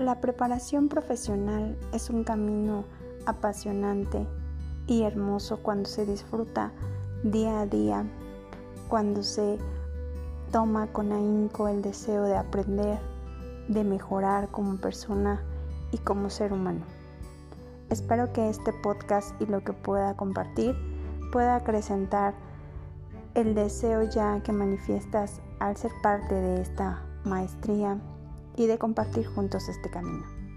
La preparación profesional es un camino apasionante y hermoso cuando se disfruta día a día, cuando se toma con ahínco el deseo de aprender, de mejorar como persona y como ser humano. Espero que este podcast y lo que pueda compartir pueda acrecentar el deseo ya que manifiestas al ser parte de esta maestría y de compartir juntos este camino.